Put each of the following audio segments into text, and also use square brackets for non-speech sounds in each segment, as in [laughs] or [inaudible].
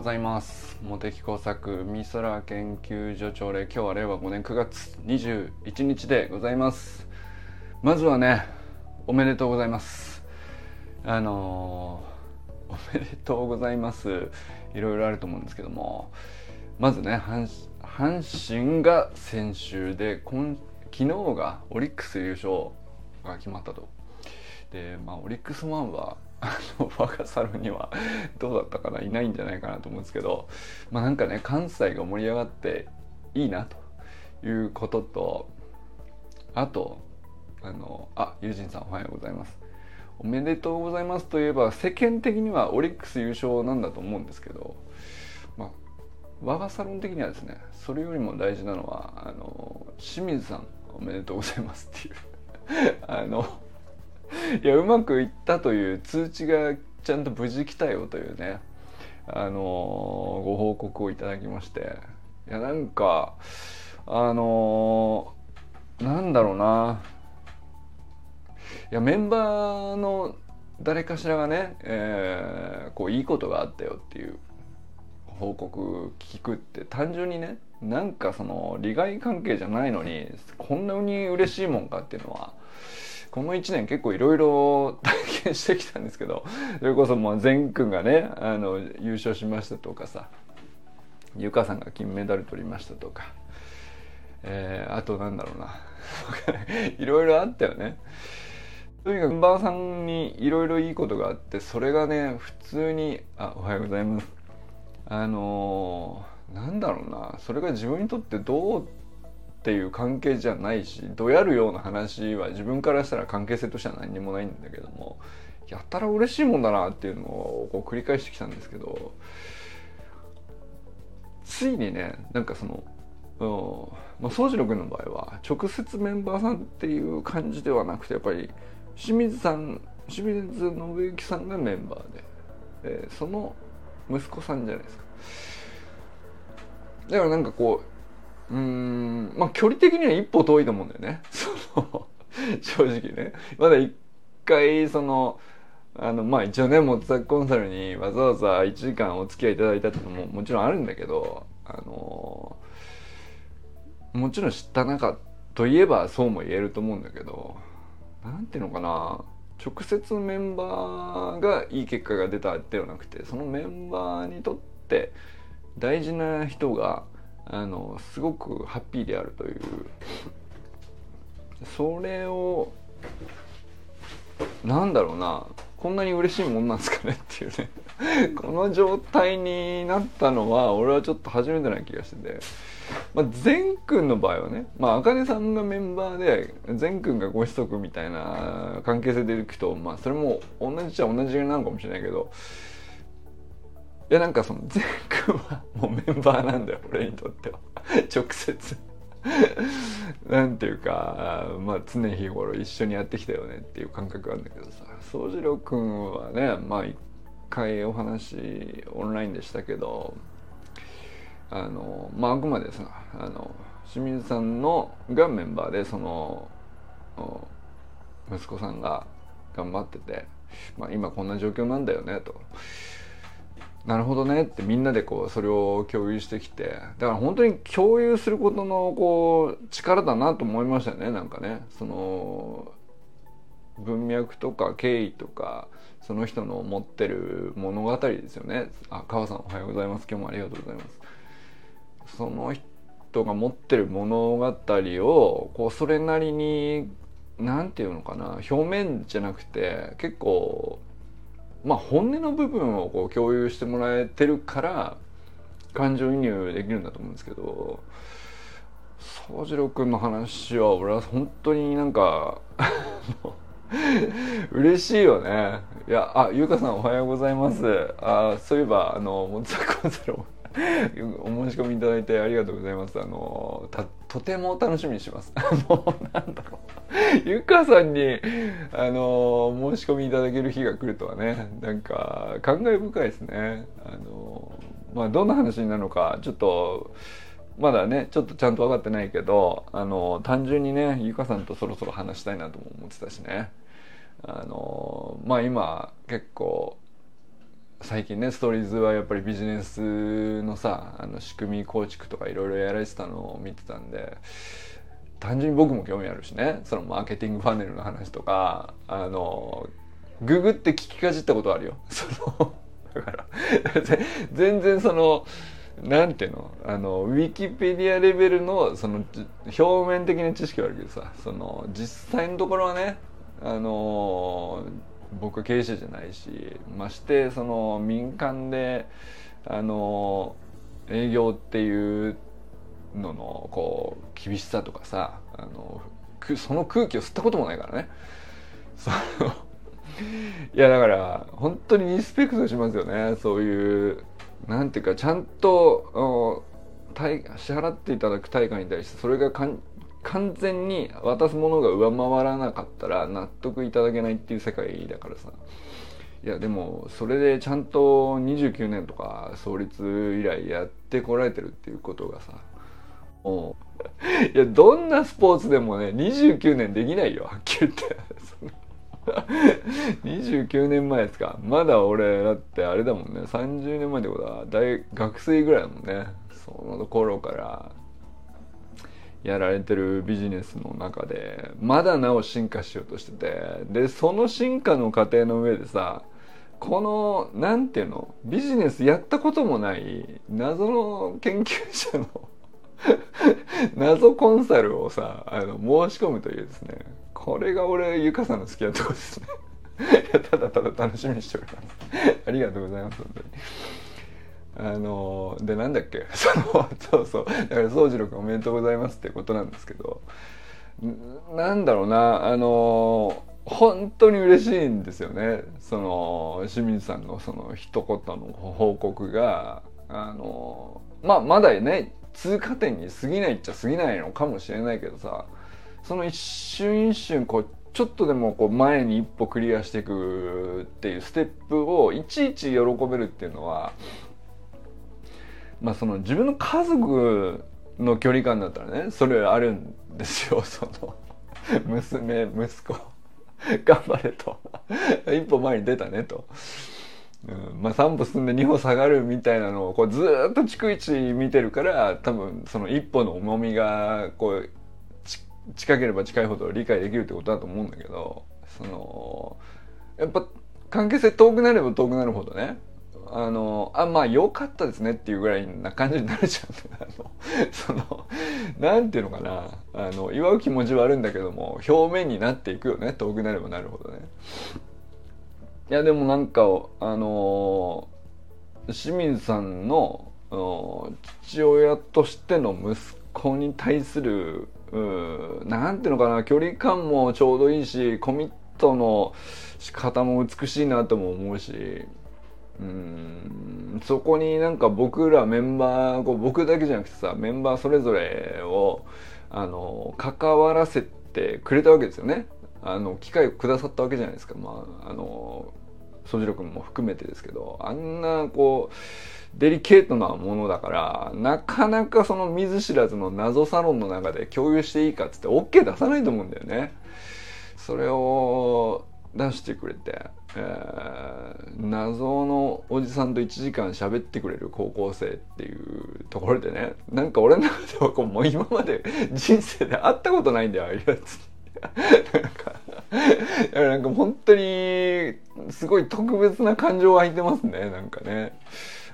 ございます。茂木工作美空研究所長令。今日は令和5年9月21日でございます。まずはねおめでとうございます。あのー、おめでとうございます。いろいろあると思うんですけども。まずね阪神が先週で今昨日がオリックス優勝が決まったと。でまあオリックスファンはあの我が猿には [laughs] どうだったかな？いないんじゃないかなと思うんですけどまあなんかね関西が盛り上がっていいなということとあとあのあ友人さんおはようございます。おめでとうございますといえば世間的にはオリックス優勝なんだと思うんですけどまあ我がサロン的にはですねそれよりも大事なのはあの清水さんおめでとうございますっていう。[laughs] あのいやうまくいったという通知がちゃんと無事来たよというね。あのご報告をいただきまして。いやなんかあのなんだろうな。いやメンバーの誰かしらがね、えー、こういいことがあったよっていう報告聞くって単純にねなんかその利害関係じゃないのにこんなに嬉しいもんかっていうのはこの1年結構いろいろ体験してきたんですけどそれこそもう善くんがねあの優勝しましたとかさゆかさんが金メダル取りましたとか、えー、あとなんだろうな。いろいろあったよね。とにかくメンバーさんにいろいろいいことがあってそれがね普通に「あおはようございます」あのー、なんだろうな。それが自分にとってどうっていう関係じゃないしどやるような話は自分からしたら関係性としては何にもないんだけどもやったら嬉しいもんだなっていうのをこう繰り返してきたんですけどついにねなんかその、うんまあ、宗次郎君の場合は直接メンバーさんっていう感じではなくてやっぱり清水さん清水信之さんがメンバーで、えー、その息子さんじゃないですか。だからなんかこうんまあ距離的には一歩遠いと思うんだよね。[laughs] 正直ね。まだ一回そのあのまあ一応ねモッツァコンサルにわざわざ1時間お付き合いいただいたってのももちろんあるんだけどあのもちろん知った中といえばそうも言えると思うんだけど何ていうのかな。直接メンバーがいい結果が出たではなくてそのメンバーにとって大事な人があのすごくハッピーであるという。それをなんだろうなこんなに嬉しいもんなんですかねっていうね。[laughs] この状態になったのは俺はちょっと初めてな気がしてて、まあ、善くんの場合はねまあ茜さんがメンバーで善くんがご子息みたいな関係性でいくとまあそれも同じっちゃ同じなのかもしれないけどいやなんかその善くはもうメンバーなんだよ俺にとっては。[laughs] 直接。なんていうかまあ常日頃一緒にやってきたよねっていう感覚があるんだけどさ。宗次郎くんはねまあ一回お話オンラインでしたけどあのまああくまでさあの清水さんのがメンバーでその息子さんが頑張ってて、まあ、今こんな状況なんだよねと。なるほどねってみんなでこうそれを共有してきてだから本当に共有することのこう力だなと思いましたねなんかね。その文脈とか経緯とかその人の持ってる物語ですよね。あ川さんおはようございます。今日もありがとうございます。その人が持ってる物語をこうそれなりに何て言うのかな表面じゃなくて結構まあ本音の部分をこう共有してもらえてるから感情移入できるんだと思うんですけど宗次郎君の話は俺は本当になんか [laughs] 嬉しいよね。いやあゆうかさんおはようございます。あそういえばあのモツァコンサルお申し込みいただいてありがとうございます。あのとても楽しみにします [laughs] あのなんだろうゆかさんに、あの申し込みいただける日が来るとはね、なんか、感慨深いですね。あのまあ、どんな話になるのか、ちょっと、まだね、ちょっとちゃんと分かってないけど、あの単純にね、ゆかさんとそろそろ話したいなとも思ってたしね。あのまあ今、結構、最近ねストーリーズはやっぱりビジネスのさあの仕組み構築とかいろいろやられてたのを見てたんで単純に僕も興味あるしねそのマーケティングパネルの話とかあのググって聞きかじったことあるよ。[laughs] そのだから [laughs] 全然そのなんていうのあのウィキペディアレベルのその表面的な知識はあるけどさその実際のところはねあの僕経営者じゃないしましてその民間であの営業っていうののこう厳しさとかさあのその空気を吸ったこともないからね。そ [laughs] いやだから本当にリスペクトしますよねそういうなんていうかちゃんと支払っていただく対価に対してそれがかん完全に渡すものが上回らなかったら納得いただけないっていう世界だからさ。いやでもそれでちゃんと29年とか創立以来やってこられてるっていうことがさ。もういやどんなスポーツでもね29年できないよはっきり言って。[laughs] 29年前ですか。まだ俺だってあれだもんね。30年前ってことは大学生ぐらいだもんね。その頃から。やられてるビジネスの中でまだなお進化しようとしてて。でその進化の過程の上でさこの何ていうのビジネスやったこともない謎の研究者の [laughs] 謎コンサルをさあの申し込むというですね。これが俺ゆかさんの好きなとこですね。ただただ楽しみにしております。ありがとうございます本当に。あのでなんだっけ？[laughs] そのそうそう。だから宗次郎君おめでとうございますってことなんですけど。なんだろうな。あの本当に嬉しいんですよね。その清水さんのその一言の報告が。あのまあまだね通過点に過ぎないっちゃ過ぎないのかもしれないけどさ。その一瞬一瞬こうちょっとでもこう前に一歩クリアしていくっていうステップをいちいち喜べるっていうのはまあその自分の家族の距離感だったらねそれあるんですよ [laughs] その娘息子頑張れと [laughs] 一歩前に出たねと。うん、まあ3歩進んで2歩下がるみたいなのをこうずっと逐一見てるから多分その一歩の重みがこう近ければ近いほど理解できるってことだと思うんだけどそのやっぱ関係性遠くなれば遠くなるほどねあのあまあ良かったですねっていうぐらいな感じになるじゃん。[laughs] あのそのなんていうのかな。あの祝う気持ちはあるんだけども表面になっていくよね。遠くなればなるほどね。いやでもなんかあの清水さんの父親としての息子に対する何ていうのかな。距離感もちょうどいいしコミットの仕方も美しいなとも思うし。うんそこになんか僕らメンバーこう僕だけじゃなくてさメンバーそれぞれをあの関わらせてくれたわけですよね。あの機会をくださったわけじゃないですか。まああの宗次郎君も含めてですけどあんなこうデリケートなものだからなかなかその見ず知らずの謎サロンの中で共有していいかっつって OK 出さないと思うんだよね。それを出してくれて、えー、謎のおじさんと1時間喋ってくれる高校生っていうところでねなんか俺の中ではこうもう今まで人生で会ったことないんだよああいうやつ。なんかなんか本当にすごい特別な感情湧いてますねなんかね。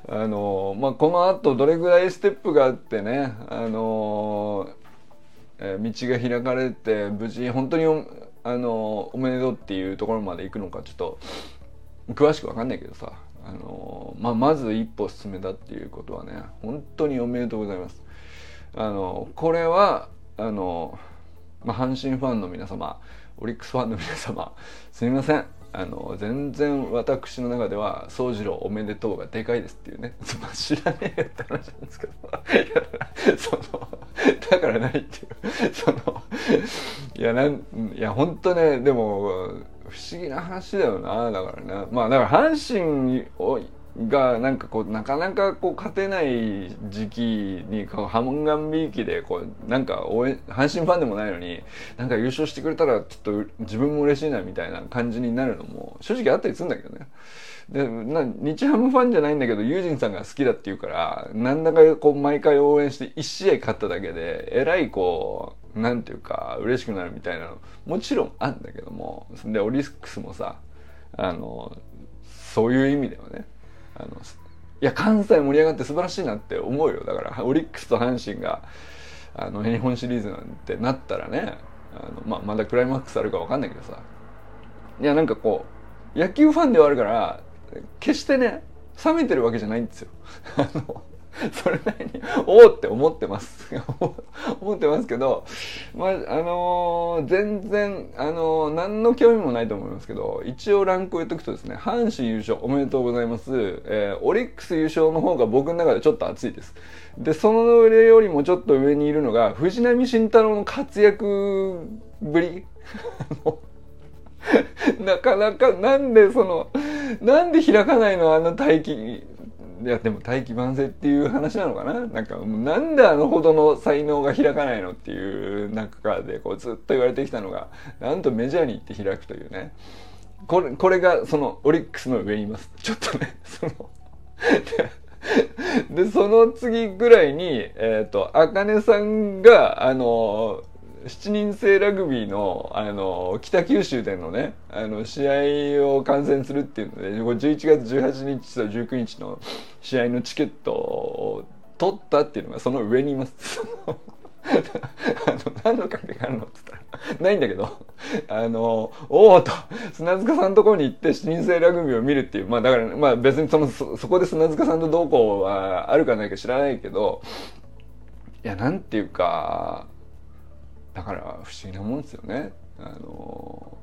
あのまあ、このあとどれぐらいステップがあってね、あのえー、道が開かれて無事本当に,、あのおめでとうっていうところまで行くのかちょっと詳しく分かんないけどさ、あのまあ、まず一歩進めたっていうことはね本当におめでとうございます。あのこれはあの、まあ、阪神ファンの皆様オリックスファンの皆様すみません。あの全然私の中では「宗次郎おめでとう」がでかいですっていうね。[laughs] 知らねえよって話なんですけど。[laughs] そのだからないっていう。そのいやなんいや本当ねでも不思議な話だよなだからねまあだから阪神をがなんかこうなかなかこう勝てない時期にこうハモンガンビーキでこうなんか応援阪神ファンでもないのになんか優勝してくれたらちょっと自分も嬉しいなみたいな感じになるのも正直あったりするんだけどね。でな日ハムファンじゃないんだけどユージンさんが好きだっていうからなんだかこう毎回応援して1試合勝っただけでえらいこううなんていうか嬉しくなるみたいなのもちろんあるんだけどもでオリックスもさあのそういう意味ではねあのいや関西盛り上がって素晴らしいなって思うよだからオリックスと阪神があの日本シリーズなんてなったらねあの、まあ、まだクライマックスあるか分かんないけどさいやなんかこう野球ファンではあるから決してね冷めてるわけじゃないんですよ。[laughs] あの [laughs] それなりにおおって思ってます。[laughs] 思ってますけどまああのー、全然あのー、何の興味もないと思いますけど一応ランクを言っとくとですね阪神優勝おめでとうございます、えー、オリックス優勝の方が僕の中でちょっと熱いです。でその上よりもちょっと上にいるのが藤浪晋太郎の活躍ぶり。[laughs] なかなかなんでそのなんで開かないのあの大気いやでも大器晩成っていう話なのかな？なんかなんであのほどの才能が開かないのっていう中でこうずっと言われてきたのがなんとメジャーに行って開くというね。これこれがそのオリックスの上にいます。ちょっとね [laughs] その [laughs] でその次ぐらいにえっ、ー、と茜さんがあの7人制ラグビーのあの北九州でのねあの試合を観戦するっていうので11月18日と19日の試合のチケットを取ったっていうのがその上にいます。[laughs] あの何の関係があるのって言ったらないんだけどあのおおと砂塚さんのところに行って7人制ラグビーを見るっていうまあだからまあ別にそのそこで砂塚さんとどうこうはあるかないか知らないけどいやなんていうかだから不思議なもんですよね。あの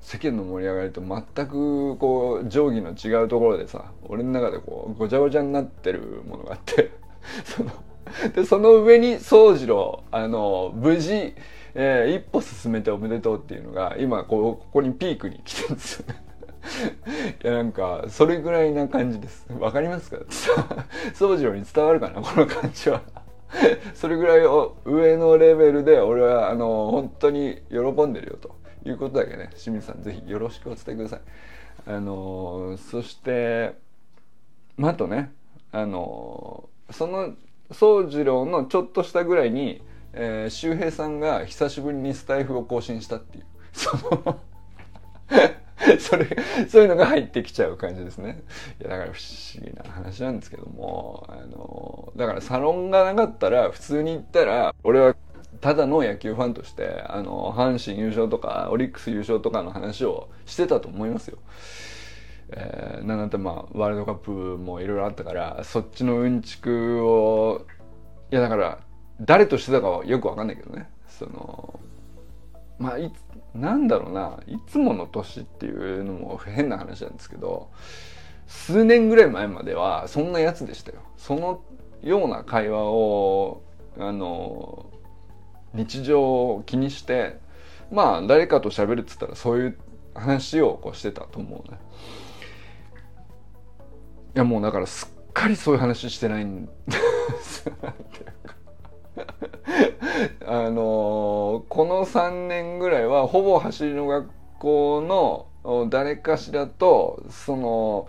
世間の盛り上がりと全くこう定規の違うところでさ俺の中でこうごちゃごちゃになってるものがあって [laughs] そのでその上に宗次郎あの無事、えー、一歩進めておめでとうっていうのが今こうここにピークに来てるんですよね。[laughs] いやなんかそれぐらいな感じです。わかりますか？宗次郎に伝わるかな？この感じは。[laughs] それぐらい上のレベルで俺はあの本当に喜んでるよということだけね清水さん是非よろしくお伝えください。あのそしてあとねあのその宗次郎のちょっとしたぐらいに、えー、周平さんが久しぶりにスタイフを更新したっていうその [laughs] それそういうのが入ってきちゃう感じですねいやだから不思議な話なんですけどもあのだからサロンがなかったら普通に言ったら俺はただの野球ファンとしてあの阪神優勝とかオリックス優勝とかの話をしてたと思いますよ。えー、なんだってまあワールドカップもいろいろあったからそっちのうんちくをいやだから誰としてたかはよくわかんないけどねそのまあいなんだろうないつもの年っていうのも変な話なんですけど数年ぐらい前まではそんなやつでしたよ。そのような会話をあの日常を気にしてまあ誰かと喋るっつったらそういう話をこうしてたと思うね。いやもうだからすっかりそういう話してないんですあのこの3年ぐらいはほぼ走りの学校の誰かしらとその、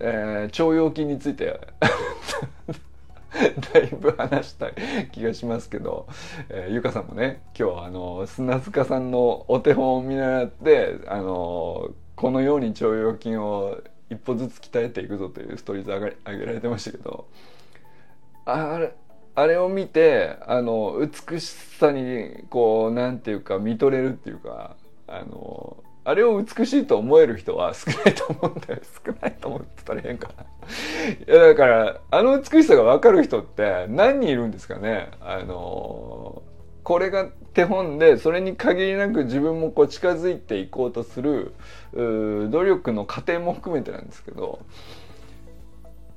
えー、腸腰筋について [laughs] だいぶ話した気がしますけど、えー、ゆかさんもね今日あの砂塚さんのお手本を見習ってあのこのように腸腰筋を一歩ずつ鍛えていくぞというストーリーズ上げられてましたけどあれあれを見てあの美しさにこうなんていうか見とれるっていうかあのあれを美しいと思える人は [laughs] 少ないと思うんだよ。少ないと思ってたら変かな。いやだからあの美しさが分かる人って何人いるんですかね。あのこれが手本でそれに限りなく自分もこう近づいていこうとする努力の過程も含めてなんですけど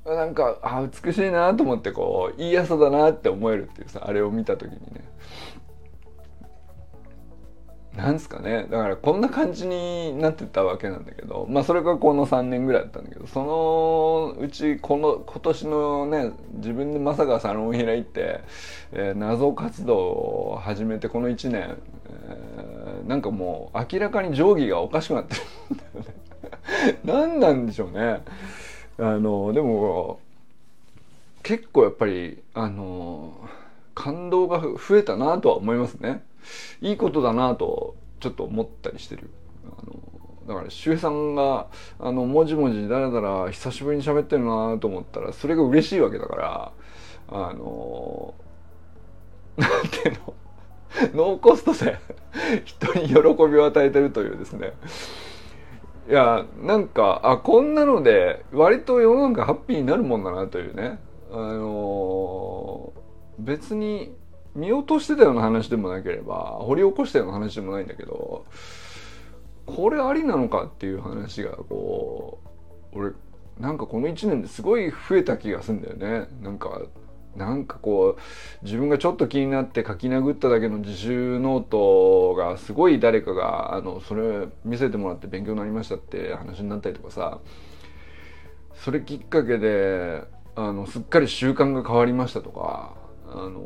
なんかあ美しいなと思ってこういい朝だなって思えるっていうさあれを見た時にね。なんですかね。だからこんな感じになってたわけなんだけどまあそれがこの3年ぐらいだったんだけどそのうちこの今年のね自分でまさかサロンを開いて、えー、謎活動を始めてこの1年、えー、なんかもう明らかに定規がおかしくなってるんだよね。[laughs] 何なんでしょうね。あのでも結構やっぱりあの感動が増えたなとは思いますね。いいことだなとちょっと思ったりしてる。あのだから周平さんがあのもじもじだらだら久しぶりに喋ってるなと思ったらそれが嬉しいわけだからあのなんていうの？ノーコストで人に喜びを与えてるというですねいやなんかあこんなので割と世の中ハッピーになるもんだなというね。あの別に見落としてたような話でもなければ掘り起こしたような話でもないんだけどこれありなのかっていう話がこう俺なんかこの1年ですごい増えた気がするんだよね。なんかなんかこう自分がちょっと気になって書き殴っただけの自習ノートがすごい誰かがあのそれ見せてもらって勉強になりましたって話になったりとかさそれきっかけであのすっかり習慣が変わりましたとかあの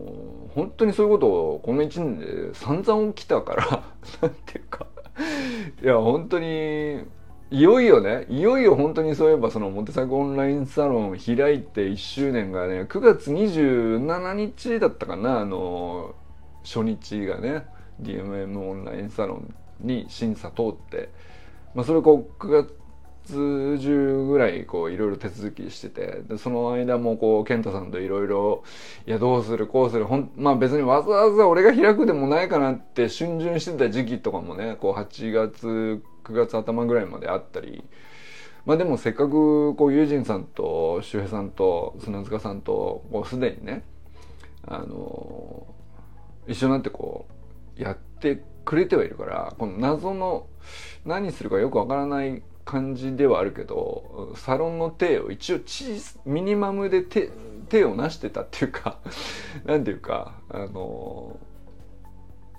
本当にそういうことをこの1年で散々起きたから [laughs] なんていうか。いや本当にいよいよね。いよいよ本当にそういえばそのモテサクオンラインサロン開いて1周年がね9月27日だったかなあの初日がね DMM オンラインサロンに審査通って、まあ、それこう9月中ぐらいこういろいろ手続きしててでその間もこう健太さんといろいろいやどうするこうするほんまあ別にわざわざ俺が開くでもないかなって逡巡してた時期とかもねこう8月9月頭ぐらいまであったりまあでもせっかくこう友人さんと周平さんと砂塚さんとこうすでにねあの一緒になってこうやってくれてはいるからこの謎の何するかよくわからない感じではあるけどサロンの手を一応ミニマムで手手を成してたっていうか何ていうかあの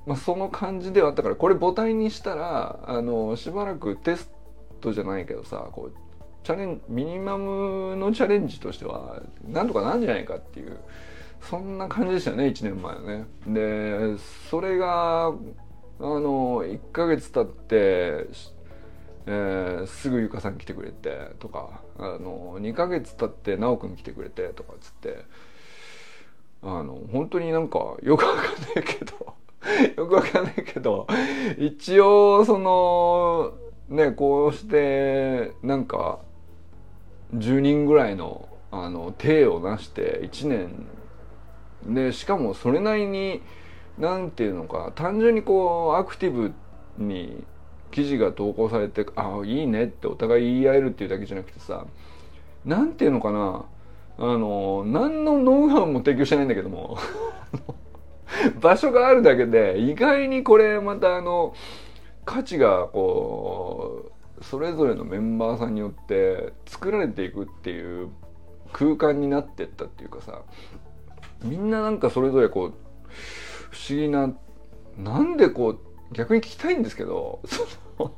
まあ、その感じではあったからこれ母体にしたらあのしばらくテストじゃないけどさこうチャレンミニマムのチャレンジとしてはなんとかなんじゃないかっていうそんな感じでしたよね1年前はね。でそれがあの1ヶ月経ってえー、すぐゆかさん来てくれてとかあの2ヶ月経って奈くん来てくれてとかっつってあの本当になんかよくわかんないけど [laughs] よくわかんないけど一応そのねこうしてなんか10人ぐらいのあの体を成して1年でしかもそれなりに何て言うのか単純にこうアクティブに記事が投稿されてああいいねってお互い言い合えるっていうだけじゃなくてさ何ていうのかなあの何のノウハウも提供してないんだけども。[laughs] 場所があるだけで意外にこれまたあの価値がこうそれぞれのメンバーさんによって作られていくっていう空間になってったっていうかさみんななんかそれぞれこう不思議ななんでこう逆に聞きたいんですけどその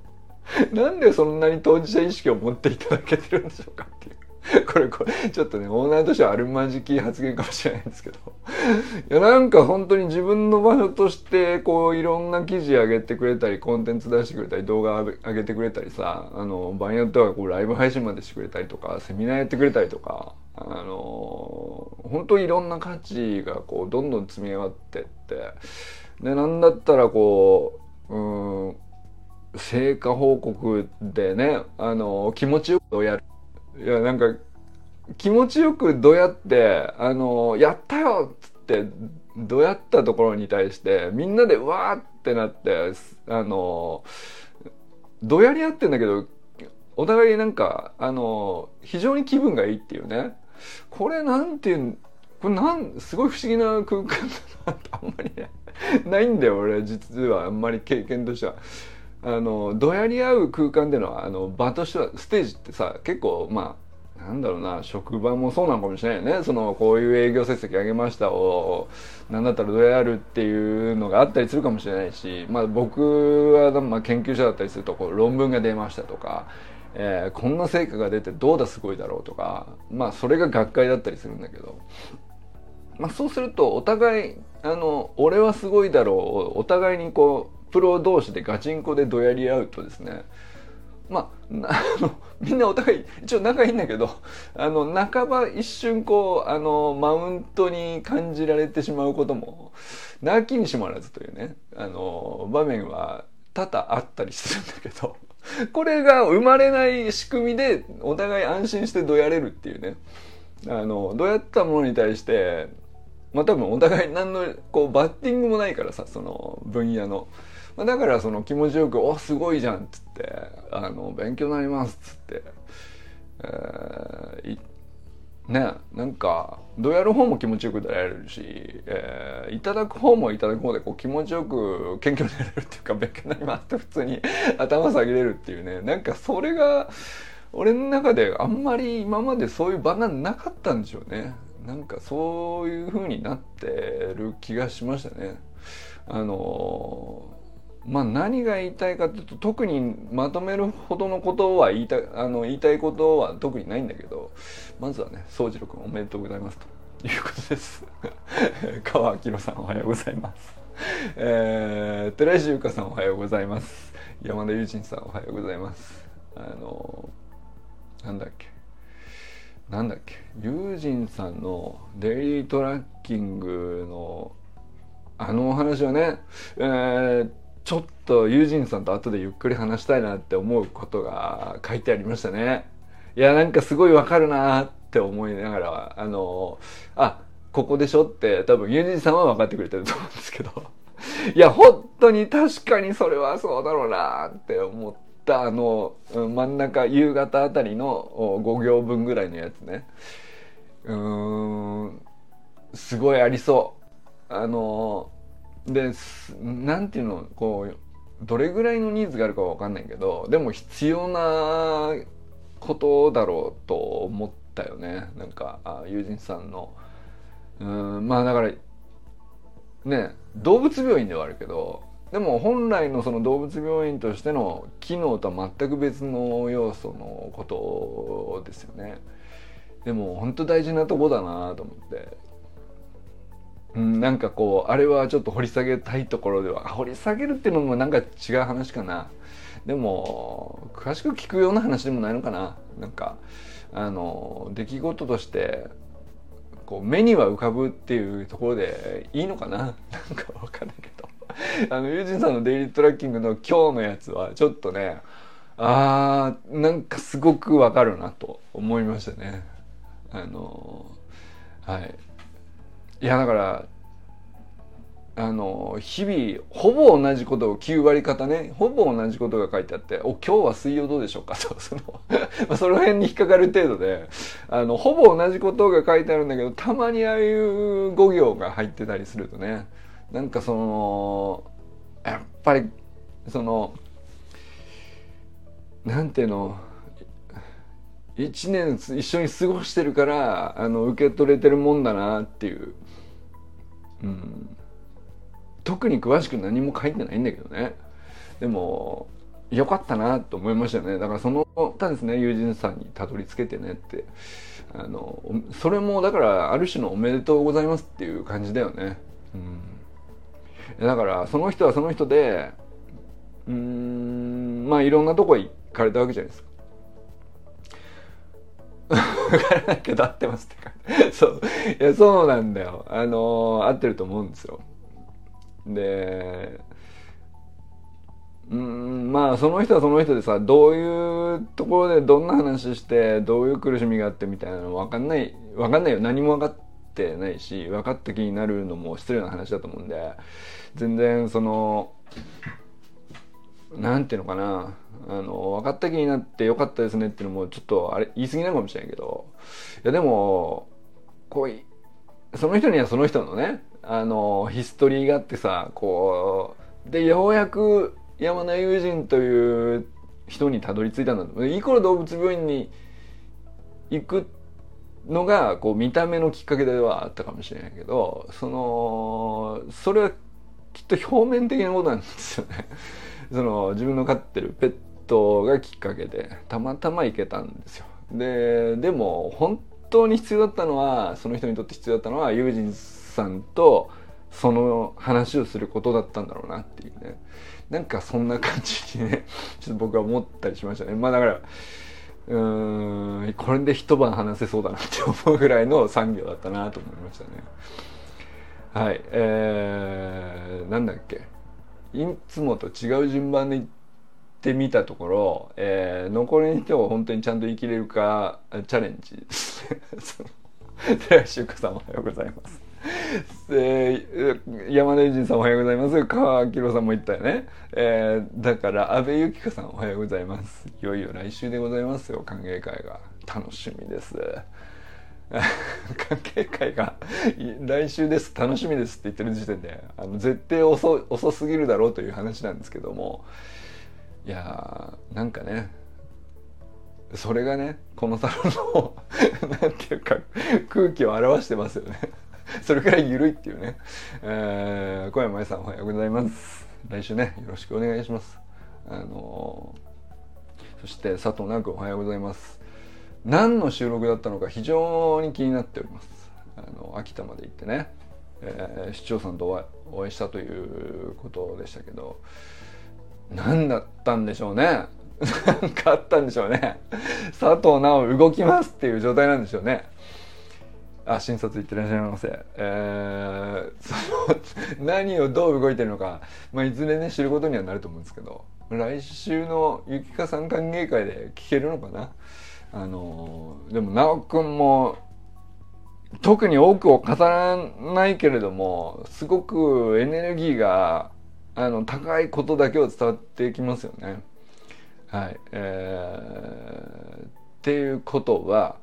なんでそんなに当事者意識を持っていただけてるんでしょうかっていう。[laughs] これこれちょっとねオーナーとしてはあるまじき発言かもしれないんですけど。[laughs] いやなんか本当に自分の場所としてこういろんな記事上げてくれたりコンテンツ出してくれたり動画上げてくれたりさあの場合によってはこうライブ配信までしてくれたりとかセミナーやってくれたりとかあの本当いろんな価値がこうどんどん積み上がってって。でなんだったらこううん成果報告でねあの気持ちよくやる。いやなんか気持ちよくどうやってあのやったよっつってどうやったところに対してみんなでわーってなってあのどやり合ってんだけどお互いなんかあの非常に気分がいいっていうねこれなんていうこれなんすごい不思議な空間だなってあんまりねないんだよ俺実はあんまり経験としては。あのどやり合う空間でのあの場としてはステージってさ結構まあなんだろうな職場もそうなのかもしれないよね。そのこういう営業成績上げましたを何だったらどうやるっていうのがあったりするかもしれないし、まあ、僕は、まあ、研究者だったりするとこう論文が出ましたとか、えー、こんな成果が出てどうだすごいだろうとかまあそれが学会だったりするんだけど、まあ、そうするとお互いあの俺はすごいだろうお互いにこうプロ同士でガチンコでどやり合うとですねまあ、[laughs] あのみんなお互い一応仲いいんだけどあの半ば一瞬こうあのマウントに感じられてしまうこともなきにしもあらずというねあの場面は多々あったりするんだけど [laughs] これが生まれない仕組みでお互い安心してどやれるっていうねあのどうやったものに対してまあ多分お互い何のこうバッティングもないからさその分野の。だからその気持ちよく「おすごいじゃん」っつって「あの勉強になります」っつって、えー、ねなんかどうやる方も気持ちよくやれるし、えー、いただく方もいただく方でこう気持ちよく謙虚になれるっていうか勉強になりますって普通に [laughs] 頭下げれるっていうね。なんかそれが俺の中であんまり今までそういう場がなかったんでしょうね。なんかそういう風になってる気がしましたね。あのまあ、何が言いたいかというと特にまとめるほどのことは言いたあの言いたいことは特にないんだけどまずはね宗次郎君おめでとうございますと。いうことです。川明さんおはようございます。えー、寺石優香さんおはようございます。山田友人さんおはようございます。あのなんだっけ。なんだっけ。友人さんのデイリートラッキングのあのお話はね、えー、ちょっと友人さんと後でゆっくり話したいなって思うことが書いてありましたね。いや、なんかすごいわかるなって思いながら、あの、あ、ここでしょって多分友人さんは分かってくれてると思うんですけど。[laughs] いや、本当に確かにそれはそうだろうなって思ったあの、真ん中、夕方あたりの5行分ぐらいのやつね。うーん、すごいありそう。あの、でなんていうのこうどれぐらいのニーズがあるかわかんないけどでも必要なことだろうと思ったよね。なんかあ友人さんの。うんまあだからね動物病院ではあるけどでも本来のその動物病院としての機能とは全く別の要素のことですよね。でも本当大事なとこだなと思って。うん、なんかこうあれはちょっと掘り下げたいところでは掘り下げるっていうのもなんか違う話かな。でも詳しく聞くような話でもないのかな。なんかあの出来事としてこう目には浮かぶっていうところでいいのかな。[laughs] なんかわかんないけど。あの友人さんのデイリートラッキングの今日のやつはちょっとねあーなんかすごくわかるなと思いましたね。あのはい。いやだからあの日々ほぼ同じことを9割方ねほぼ同じことが書いてあって「お今日は水曜どうでしょうか」[laughs] とその [laughs] その辺に引っかかる程度であのほぼ同じことが書いてあるんだけどたまにああいう語行が入ってたりするとねなんかそのやっぱりそのなんていうの一年一緒に過ごしてるからあの受け取れてるもんだなっていう。うん、特に詳しく何も書いてないんだけどね。でもよかったなと思いましたよね。だからそのたですね友人さんにたどり着けてねって。あのそれもだからある種のおめでとうございますっていう感じだよね、うん、だからその人はその人でうんまあいろんなとこ行かれたわけじゃないですか。わからないけど合ってますってかそう。いや、そうなんだよ。あのー、合ってると思うんですよ。で、うん、まあその人はその人でさ、どういうところでどんな話して、どういう苦しみがあってみたいなの分かんない、分かんないよ。何も分かってないし、分かった気になるのも失礼な話だと思うんで、全然その、なんていうのかな、あの分かった気になってよかったですねっていうのもちょっとあれ言い過ぎなのかもしれないけど。いやでもこうその人にはその人のねあのヒストリーがあってさこうでようやく山田友人という人にたどり着いたんだいくら動物病院に行くのがこう見た目のきっかけではあったかもしれないけどそのそれはきっと表面的なことなんですよね。その自分の飼ってるペットがきっかけでたまたま行けたんですよ。ででも本当に必要だったのはその人にとって必要だったのはユージンさんとその話をすることだったんだろうなっていうね。なんかそんな感じにねちょっと僕は思ったりしましたね。まあだからうーんこれで一晩話せそうだなって思うぐらいの産業だったなと思いましたね。はいえー、なんだっけ。いつもと違う順番で言ってみたところ、えー、残りの人は本当にちゃんと生きれるかチャレンジ [laughs] ですね。寺修香さんおはようございます。えー、山田仁さんおはようございます。川明さんも言ったよね。えー、だから安倍由紀香さんおはようございます。いよいよ来週でございますよ、歓迎会が。楽しみです。歓迎会が来週です。楽しみですって言ってる時点であの絶対遅遅すぎるだろうという話なんですけども。いやーなんかねそれがねこのサロンの [laughs] なんていうか空気を表してますよね。それくらい緩いっていうね、えー、小山愛さんおはようございます。来週ねよろしくお願いします。あのー、そして佐藤直君おはようございます。何の収録だったのか非常に気になっております。あの秋田まで行ってね、えー、市長さんとお会いしたということでしたけど何だったんでしょうね。[laughs] 何かあったんでしょうね。佐藤直動きますっていう状態なんでしょうね。あ診察行ってらっしゃいませ、えー、その何をどう動いてるのか、まあ、いずれね知ることにはなると思うんですけど来週のゆきかさん歓迎会で聞けるのかな。あのでも直くんも特に多くを語らないけれどもすごくエネルギーがあの高いことだけを伝わってきますよね。はい、えー、っていうことは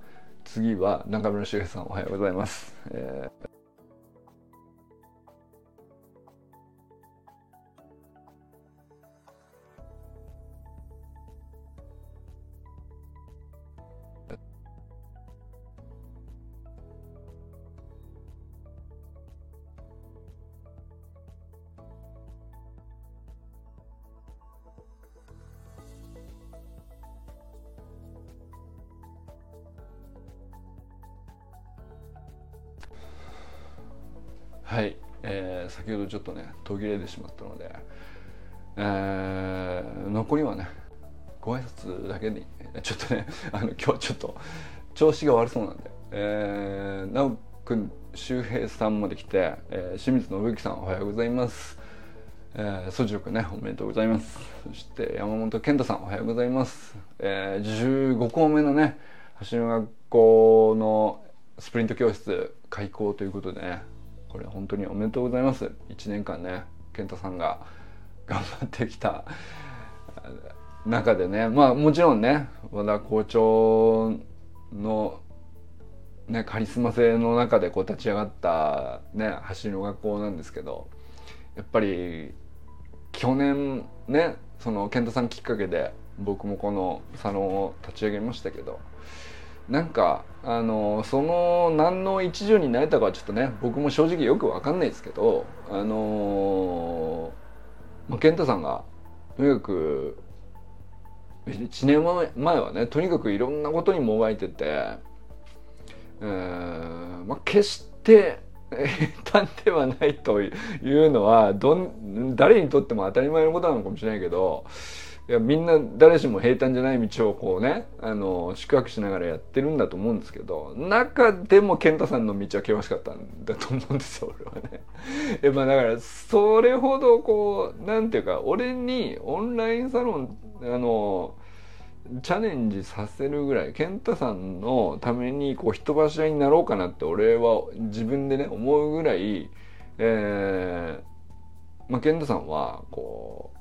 次は中村修平さんおはようございます。えーはい、えー、先ほどちょっとね途切れてしまったので、えー、残りはねご挨拶だけにちょっとね [laughs] あの今日ちょっと調子が悪そうなんで、えー、直くん周平さんまで来て、えー、清水信之さんおはようございます。えー、ソジュくねおめでとうございます。そして山本健太さんおはようございます、えー、15校目のね橋の学校のスプリント教室開校ということでねこれ本当におめでとうございます。1年間ね健太さんが [laughs] 頑張ってきた中でねまあもちろんね和田校長のねカリスマ性の中でこう立ち上がったね走りの学校なんですけどやっぱり去年ねその健太さんきっかけで僕もこのサロンを立ち上げましたけどなんかあのその何の一助になれたかはちょっとね僕も正直よく分かんないですけどあのまあ、健太さんがとにかく1年前はねとにかくいろんなことにもがいてて、えーまあ、決して平坦ではないというのはどん誰にとっても当たり前のことなのかもしれないけどいやみんな誰しも平坦じゃない道をこうねあの宿泊しながらやってるんだと思うんですけど中でも健太さんの道は険しかったんだと思うんですよ [laughs] 俺はね。えまあだからそれほどこうなんていうか俺にオンラインサロンあのチャレンジさせるぐらい健太さんのためにこう人柱になろうかなって俺は自分でね思うぐらい、えーまあ、健太さんはこう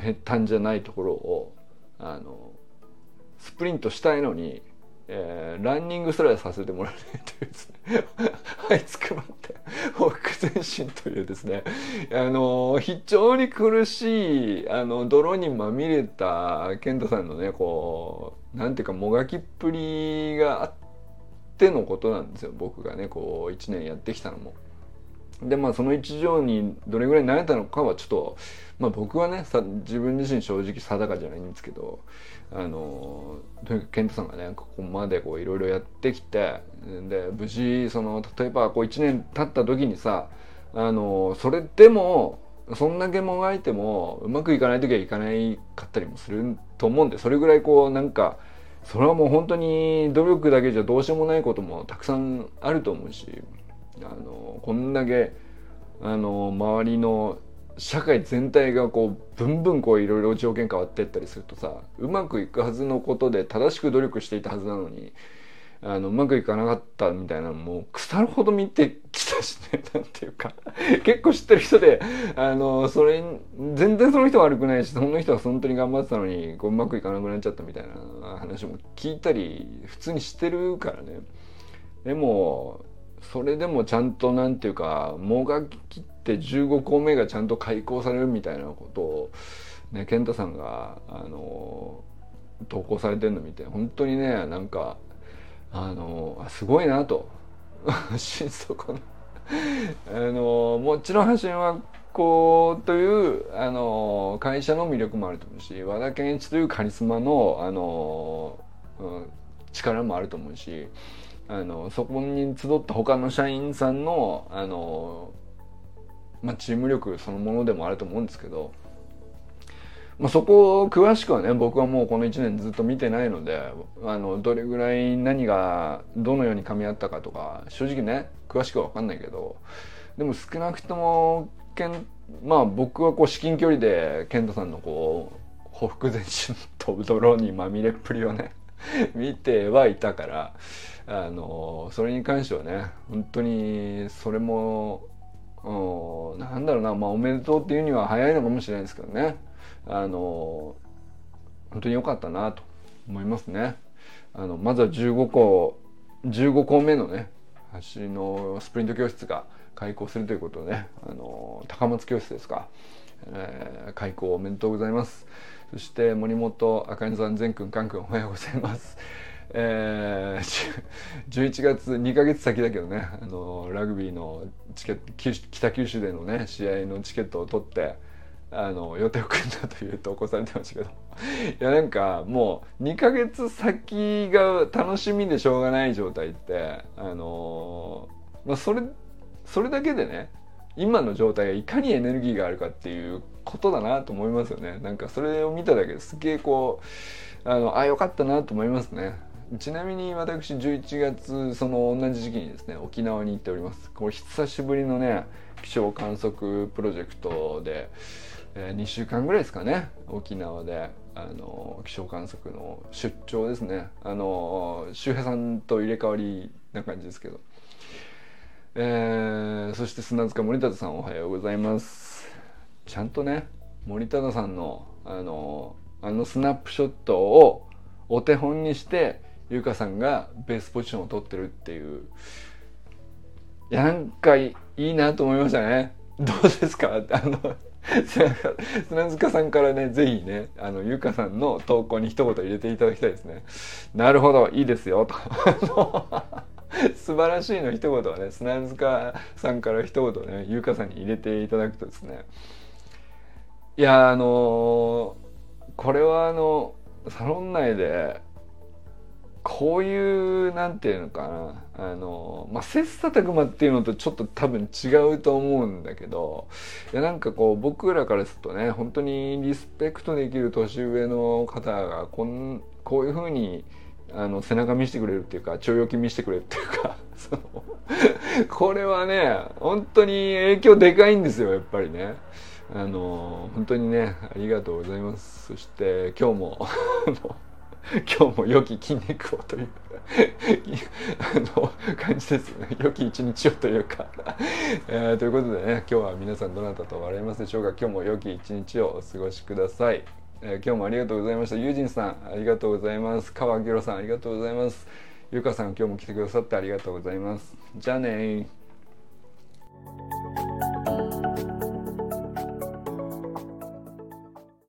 減ったんじゃないところをあのスプリントしたいのに、えー、ランニングすらさせてもらえないというですね。[laughs] はいつくばって北前進というですね。あの非常に苦しいあの泥にまみれた健太さんのねこうなんていうかもがきっぷりがあってのことなんですよ。僕がねこう1年やってきたのも。でまあその一条にどれぐらい慣れたのかはちょっと、まあ、僕はねさ自分自身正直定かじゃないんですけどあのとにかく健太さんがねここまでいろいろやってきてで無事その例えばこう1年経った時にさあのそれでもそんだけもがいてもうまくいかない時はいかないかったりもすると思うんでそれぐらいこうなんかそれはもう本当に努力だけじゃどうしようもないこともたくさんあると思うし。あのこんだけあの周りの社会全体がこうブンブンこういろいろ条件変わってったりするとさうまくいくはずのことで正しく努力していたはずなのにあのうまくいかなかったみたいなのも腐るほど見てきたしねなんていうか。[laughs] 結構知ってる人であのそれ全然その人は悪くないしその人は本当に頑張ってたのにこううまくいかなくなっちゃったみたいな話も聞いたり普通にしてるからね。でもそれでもちゃんとなんていうかもがきって15校目がちゃんと開校されるみたいなことをね健太さんがあの投稿されてるの見て本当にねなんかあのすごいなと。[laughs] 心底の。あのもちろん橋山子というあの会社の魅力もあると思うし和田健一というカリスマのあの、うん、力もあると思うしあのそこに集った他の社員さんのあの、まあ、チーム力そのものでもあると思うんですけど、まあ、そこを詳しくはね僕はもうこの1年ずっと見てないのであのどれぐらい何がどのように噛み合ったかとか正直ね詳しくは分かんないけどでも少なくともけんまあ僕はこう至近距離で健太さんのこうほふ前進と泥にまみれっぷりをね [laughs] 見てはいたからあのそれに関してはね本当にそれもなんだろうなまあおめでとうっていうには早いのかもしれないですけどね。あの本当に良かったなと思いますね。あのまずは15校15校目のね橋のスプリント教室が開校するということでねあの高松教室ですか、えー、開校おめでとうございます。そして森本あかねさん善くんかんくんおはようございます。[laughs] えー、11月2か月先だけどねあのラグビーのチケット北九州でのね試合のチケットを取ってあの予定を組んだという投稿されてましたけど。いやなんかもう2か月先が楽しみでしょうがない状態ってあのまあそれそれだけでね今の状態がいかにエネルギーがあるかっていうことだなと思いますよね。なんかそれを見ただけですげえこうあのあよかったなと思いますね。ちなみに私11月その同じ時期にですね沖縄に行っております。これ久しぶりのね気象観測プロジェクトで、えー、2週間ぐらいですかね沖縄であの気象観測の出張ですね。あの周平さんと入れ替わりな感じですけど、えー、そして砂塚森田さんおはようございます。ちゃんとね森田さんのあのあのスナップショットをお手本にして優香さんがベースポジションを取ってるっていう。いやなんかいいなと思いましたね。どうですか？あの [laughs] 砂塚さんからね是非ねあの優香さんの投稿に一言入れていただきたいですね。なるほどいいですよと。[laughs] 素晴らしいの一言はね砂塚さんから一言ね優香さんに入れていただくとですね。いやあのー、これはあのサロン内でこういうなんていうのかなあのまあ切磋琢磨っていうのとちょっと多分違うと思うんだけどいやなんかこう僕らからするとね本当にリスペクトできる年上の方がこんこういうふうにあの背中見せてくれるっていうか腸腰見せてくれるっていうか [laughs] これはね本当に影響でかいんですよやっぱりね。あの本当にねありがとうございます。そして今日も [laughs] 今日も良き筋肉をという [laughs] あの感じですね。良き一日をというか。えー、ということでね今日は皆さんどなたと笑いますでしょうか？今日も良き一日をお過ごしください。えー、今日もありがとうございました。ユージンさんありがとうございます。川明さんありがとうございます。ゆかさん今日も来てくださってありがとうございます。じゃあね